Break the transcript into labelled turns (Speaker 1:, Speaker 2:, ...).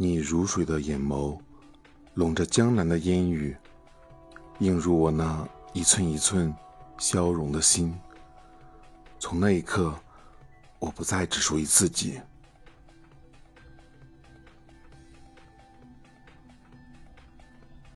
Speaker 1: 你如水的眼眸笼着江南的烟雨映入我那一寸一寸消融的心。从那一刻我不再只属于自己。